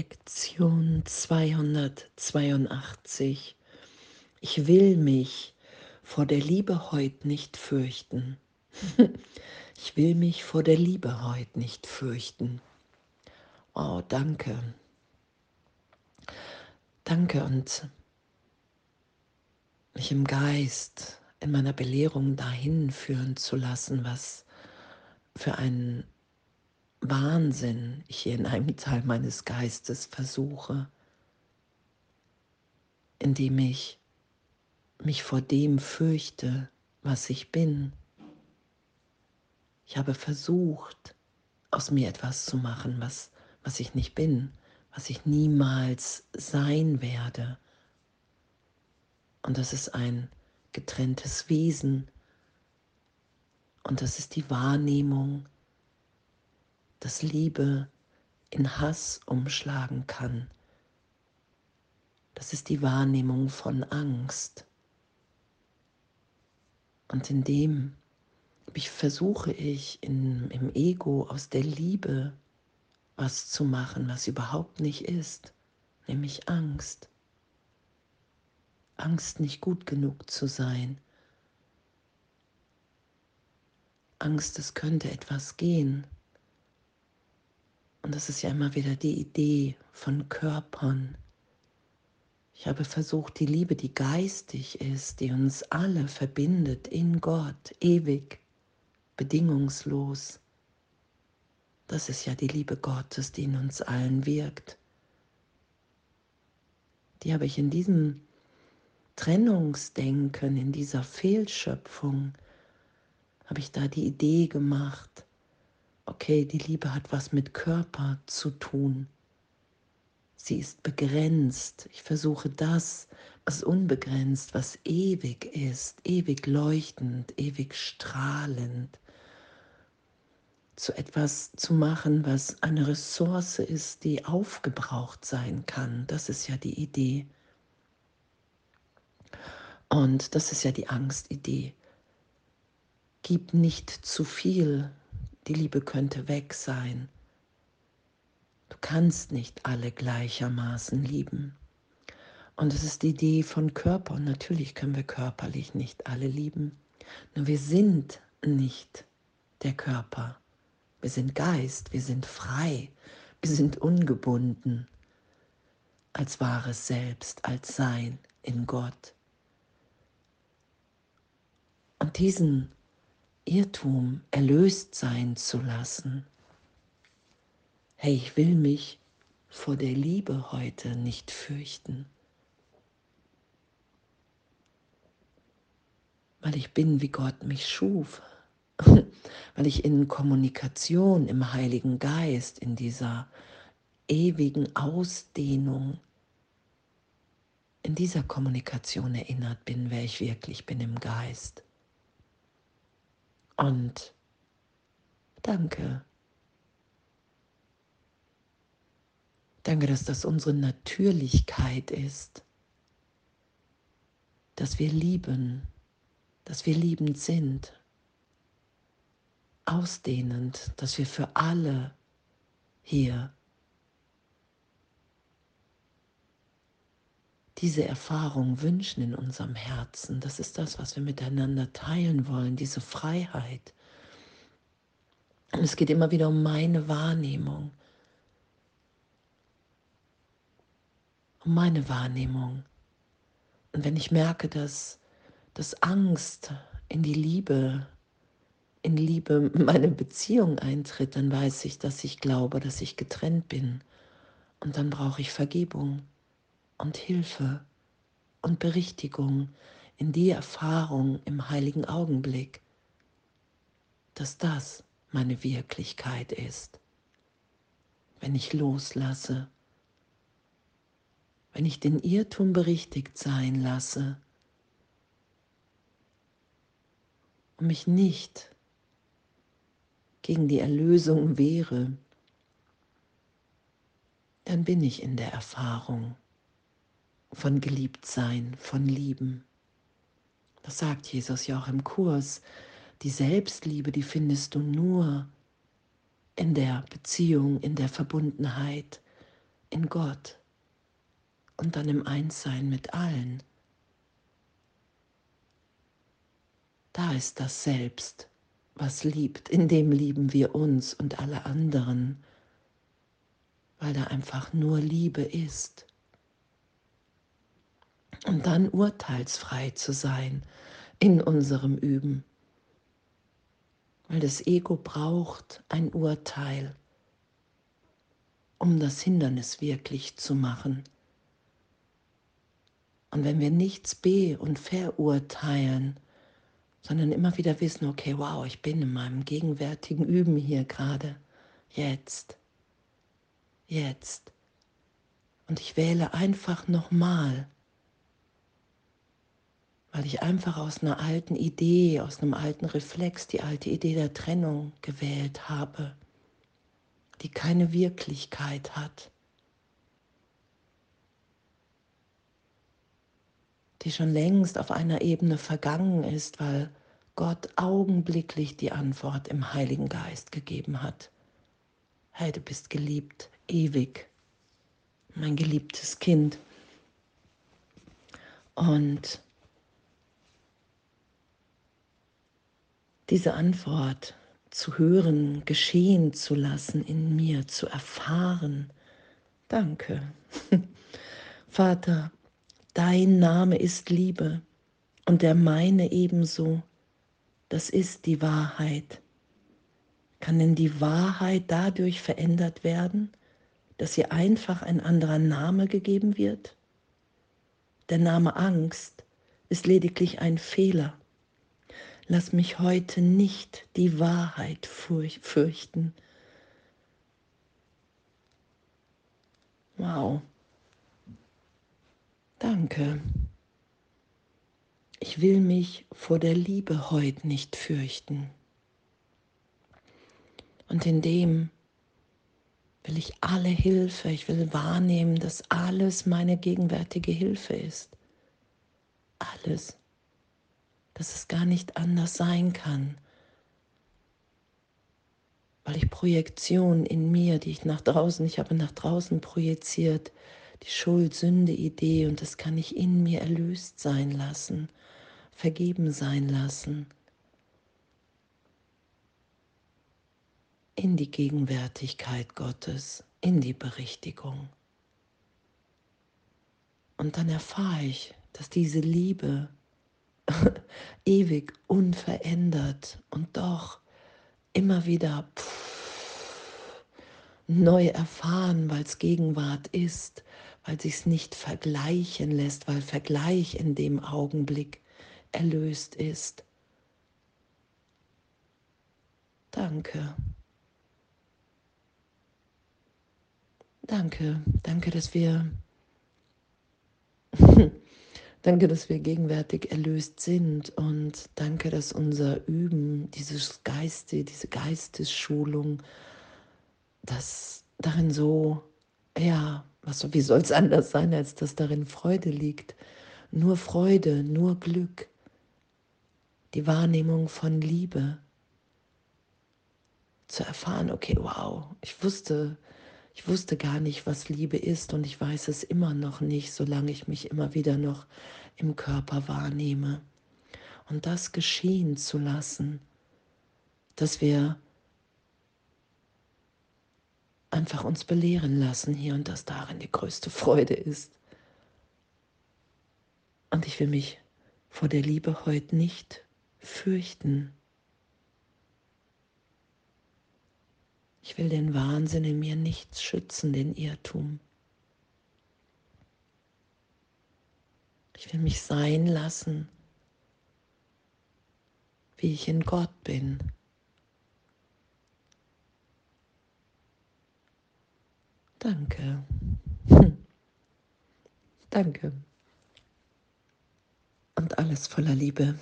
Lektion 282. Ich will mich vor der Liebe heut nicht fürchten. Ich will mich vor der Liebe heut nicht fürchten. Oh, danke. Danke und mich im Geist, in meiner Belehrung dahin führen zu lassen, was für ein Wahnsinn ich hier in einem Teil meines Geistes versuche, indem ich mich vor dem fürchte, was ich bin. Ich habe versucht, aus mir etwas zu machen, was, was ich nicht bin, was ich niemals sein werde. Und das ist ein getrenntes Wesen. Und das ist die Wahrnehmung, dass Liebe in Hass umschlagen kann. Das ist die Wahrnehmung von Angst. Und in dem versuche ich in, im Ego aus der Liebe was zu machen, was überhaupt nicht ist, nämlich Angst. Angst, nicht gut genug zu sein. Angst, es könnte etwas gehen. Und das ist ja immer wieder die Idee von Körpern. Ich habe versucht, die Liebe, die geistig ist, die uns alle verbindet in Gott, ewig, bedingungslos. Das ist ja die Liebe Gottes, die in uns allen wirkt. Die habe ich in diesem Trennungsdenken, in dieser Fehlschöpfung, habe ich da die Idee gemacht, okay, die Liebe hat was mit Körper zu tun. Sie ist begrenzt. Ich versuche das, was unbegrenzt, was ewig ist, ewig leuchtend, ewig strahlend, zu etwas zu machen, was eine Ressource ist, die aufgebraucht sein kann. Das ist ja die Idee. Und das ist ja die Angstidee. Gib nicht zu viel, die Liebe könnte weg sein. Du kannst nicht alle gleichermaßen lieben. Und es ist die Idee von Körper. Und natürlich können wir körperlich nicht alle lieben. Nur wir sind nicht der Körper. Wir sind Geist, wir sind frei, wir sind ungebunden als wahres Selbst, als Sein in Gott. Und diesen Irrtum erlöst sein zu lassen. Hey, ich will mich vor der Liebe heute nicht fürchten, weil ich bin, wie Gott mich schuf, weil ich in Kommunikation im Heiligen Geist, in dieser ewigen Ausdehnung, in dieser Kommunikation erinnert bin, wer ich wirklich bin im Geist. Und danke. Danke, dass das unsere Natürlichkeit ist, dass wir lieben, dass wir liebend sind, ausdehnend, dass wir für alle hier diese Erfahrung wünschen in unserem Herzen. Das ist das, was wir miteinander teilen wollen, diese Freiheit. Und es geht immer wieder um meine Wahrnehmung. Um meine Wahrnehmung. Und wenn ich merke, dass, dass Angst in die Liebe, in Liebe meine Beziehung eintritt, dann weiß ich, dass ich glaube, dass ich getrennt bin. Und dann brauche ich Vergebung und Hilfe und Berichtigung in die Erfahrung im heiligen Augenblick, dass das meine Wirklichkeit ist. Wenn ich loslasse, wenn ich den Irrtum berichtigt sein lasse und mich nicht gegen die Erlösung wehre, dann bin ich in der Erfahrung von Geliebtsein, von Lieben. Das sagt Jesus ja auch im Kurs. Die Selbstliebe, die findest du nur in der Beziehung, in der Verbundenheit in Gott und dann im Einssein mit allen. Da ist das Selbst, was liebt, in dem lieben wir uns und alle anderen, weil da einfach nur Liebe ist. Und dann urteilsfrei zu sein in unserem Üben, weil das Ego braucht ein Urteil, um das Hindernis wirklich zu machen. Und wenn wir nichts be- und verurteilen, sondern immer wieder wissen, okay, wow, ich bin in meinem gegenwärtigen Üben hier gerade, jetzt, jetzt. Und ich wähle einfach nochmal, weil ich einfach aus einer alten Idee, aus einem alten Reflex, die alte Idee der Trennung gewählt habe, die keine Wirklichkeit hat. die schon längst auf einer Ebene vergangen ist, weil Gott augenblicklich die Antwort im Heiligen Geist gegeben hat. Hey, du bist geliebt, ewig, mein geliebtes Kind. Und diese Antwort zu hören, geschehen zu lassen in mir, zu erfahren. Danke. Vater, Dein Name ist Liebe und der meine ebenso. Das ist die Wahrheit. Kann denn die Wahrheit dadurch verändert werden, dass ihr einfach ein anderer Name gegeben wird? Der Name Angst ist lediglich ein Fehler. Lass mich heute nicht die Wahrheit fürchten. Wow. Danke. Ich will mich vor der Liebe heute nicht fürchten. Und in dem will ich alle Hilfe, ich will wahrnehmen, dass alles meine gegenwärtige Hilfe ist. Alles. Dass es gar nicht anders sein kann. Weil ich Projektion in mir, die ich nach draußen, ich habe nach draußen projiziert, die Schuld-Sünde-Idee und das kann ich in mir erlöst sein lassen, vergeben sein lassen. In die Gegenwärtigkeit Gottes, in die Berichtigung. Und dann erfahre ich, dass diese Liebe ewig unverändert und doch immer wieder pff, neu erfahren, weil es Gegenwart ist, weil sich es nicht vergleichen lässt, weil Vergleich in dem Augenblick erlöst ist. Danke. Danke, danke, dass wir danke, dass wir gegenwärtig erlöst sind und danke, dass unser Üben, dieses Geiste, diese Geistesschulung, das darin so ja was, wie soll es anders sein, als dass darin Freude liegt? Nur Freude, nur Glück, die Wahrnehmung von Liebe. Zu erfahren, okay, wow, ich wusste, ich wusste gar nicht, was Liebe ist und ich weiß es immer noch nicht, solange ich mich immer wieder noch im Körper wahrnehme. Und das geschehen zu lassen, dass wir einfach uns belehren lassen hier und dass darin die größte Freude ist. Und ich will mich vor der Liebe heute nicht fürchten. Ich will den Wahnsinn in mir nichts schützen, den Irrtum. Ich will mich sein lassen, wie ich in Gott bin. Danke. Danke. Und alles voller Liebe.